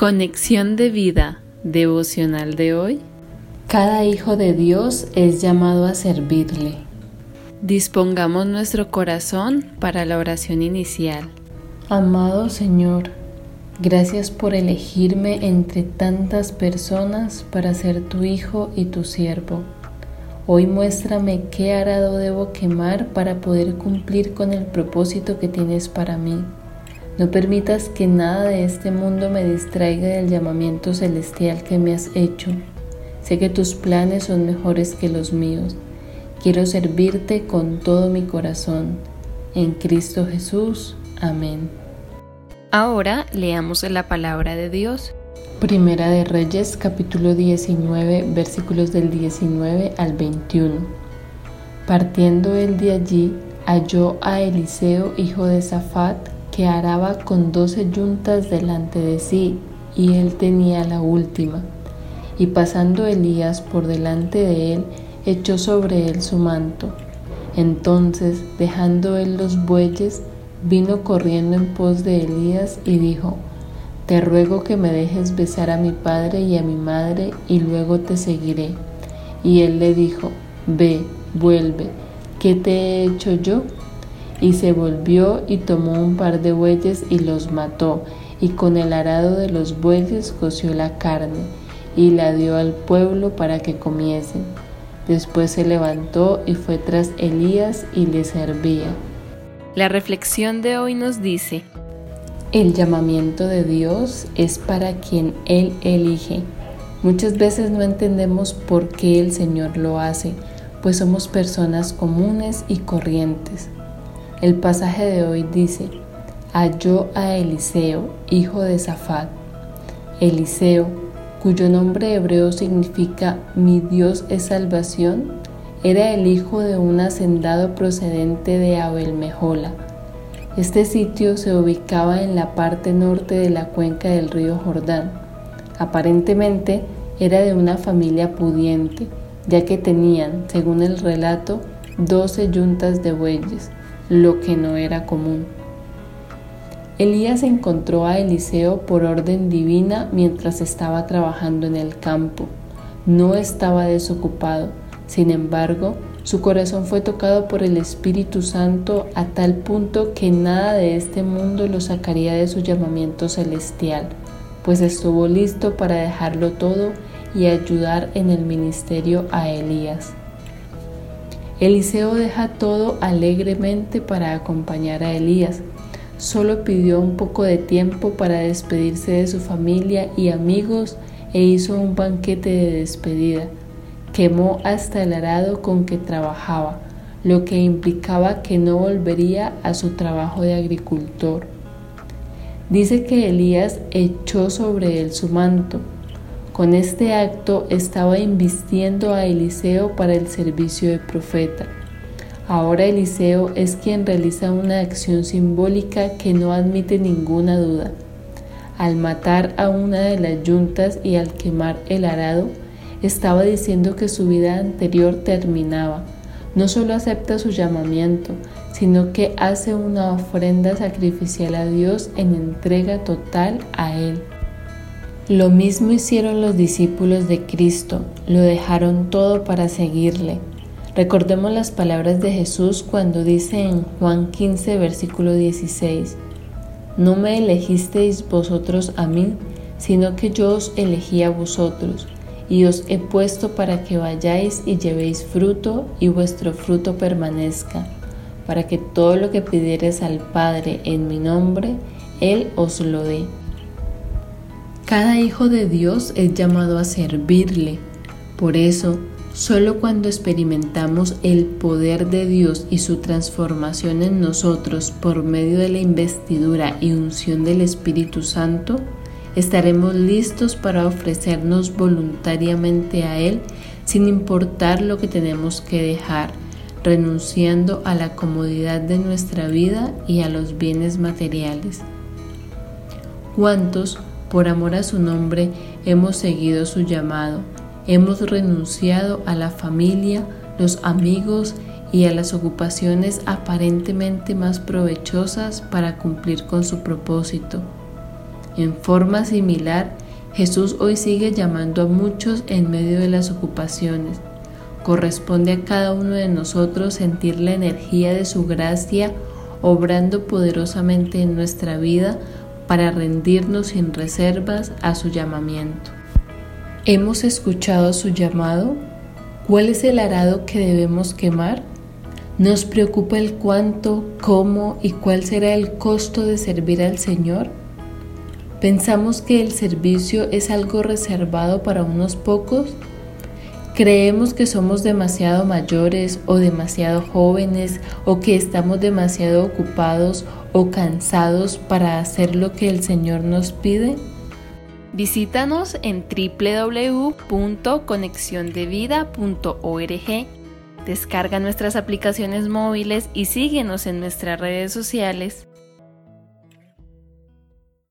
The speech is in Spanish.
Conexión de vida devocional de hoy. Cada hijo de Dios es llamado a servirle. Dispongamos nuestro corazón para la oración inicial. Amado Señor, gracias por elegirme entre tantas personas para ser tu hijo y tu siervo. Hoy muéstrame qué arado debo quemar para poder cumplir con el propósito que tienes para mí. No permitas que nada de este mundo me distraiga del llamamiento celestial que me has hecho. Sé que tus planes son mejores que los míos. Quiero servirte con todo mi corazón. En Cristo Jesús. Amén. Ahora leamos la palabra de Dios. Primera de Reyes capítulo 19 versículos del 19 al 21. Partiendo él de allí, halló a Eliseo hijo de Safat, que araba con doce yuntas delante de sí, y él tenía la última. Y pasando Elías por delante de él, echó sobre él su manto. Entonces, dejando él los bueyes, vino corriendo en pos de Elías y dijo, Te ruego que me dejes besar a mi padre y a mi madre, y luego te seguiré. Y él le dijo, Ve, vuelve, ¿qué te he hecho yo? Y se volvió y tomó un par de bueyes y los mató, y con el arado de los bueyes coció la carne, y la dio al pueblo para que comiesen. Después se levantó y fue tras Elías y le servía. La reflexión de hoy nos dice, el llamamiento de Dios es para quien Él elige. Muchas veces no entendemos por qué el Señor lo hace, pues somos personas comunes y corrientes. El pasaje de hoy dice, halló a Eliseo, hijo de Safat. Eliseo, cuyo nombre hebreo significa mi Dios es salvación, era el hijo de un hacendado procedente de Abel-Mejola. Este sitio se ubicaba en la parte norte de la cuenca del río Jordán. Aparentemente era de una familia pudiente, ya que tenían, según el relato, doce yuntas de bueyes lo que no era común. Elías encontró a Eliseo por orden divina mientras estaba trabajando en el campo. No estaba desocupado, sin embargo, su corazón fue tocado por el Espíritu Santo a tal punto que nada de este mundo lo sacaría de su llamamiento celestial, pues estuvo listo para dejarlo todo y ayudar en el ministerio a Elías. Eliseo deja todo alegremente para acompañar a Elías. Solo pidió un poco de tiempo para despedirse de su familia y amigos e hizo un banquete de despedida. Quemó hasta el arado con que trabajaba, lo que implicaba que no volvería a su trabajo de agricultor. Dice que Elías echó sobre él su manto, con este acto estaba invistiendo a Eliseo para el servicio de profeta. Ahora Eliseo es quien realiza una acción simbólica que no admite ninguna duda. Al matar a una de las yuntas y al quemar el arado, estaba diciendo que su vida anterior terminaba. No solo acepta su llamamiento, sino que hace una ofrenda sacrificial a Dios en entrega total a Él. Lo mismo hicieron los discípulos de Cristo, lo dejaron todo para seguirle. Recordemos las palabras de Jesús cuando dice en Juan 15, versículo 16, No me elegisteis vosotros a mí, sino que yo os elegí a vosotros, y os he puesto para que vayáis y llevéis fruto, y vuestro fruto permanezca, para que todo lo que pidiereis al Padre en mi nombre, Él os lo dé. Cada hijo de Dios es llamado a servirle. Por eso, solo cuando experimentamos el poder de Dios y su transformación en nosotros por medio de la investidura y unción del Espíritu Santo, estaremos listos para ofrecernos voluntariamente a Él sin importar lo que tenemos que dejar, renunciando a la comodidad de nuestra vida y a los bienes materiales. ¿Cuántos por amor a su nombre hemos seguido su llamado, hemos renunciado a la familia, los amigos y a las ocupaciones aparentemente más provechosas para cumplir con su propósito. En forma similar, Jesús hoy sigue llamando a muchos en medio de las ocupaciones. Corresponde a cada uno de nosotros sentir la energía de su gracia obrando poderosamente en nuestra vida para rendirnos sin reservas a su llamamiento. ¿Hemos escuchado su llamado? ¿Cuál es el arado que debemos quemar? ¿Nos preocupa el cuánto, cómo y cuál será el costo de servir al Señor? ¿Pensamos que el servicio es algo reservado para unos pocos? ¿Creemos que somos demasiado mayores o demasiado jóvenes o que estamos demasiado ocupados o cansados para hacer lo que el Señor nos pide? Visítanos en www.conexiondevida.org. Descarga nuestras aplicaciones móviles y síguenos en nuestras redes sociales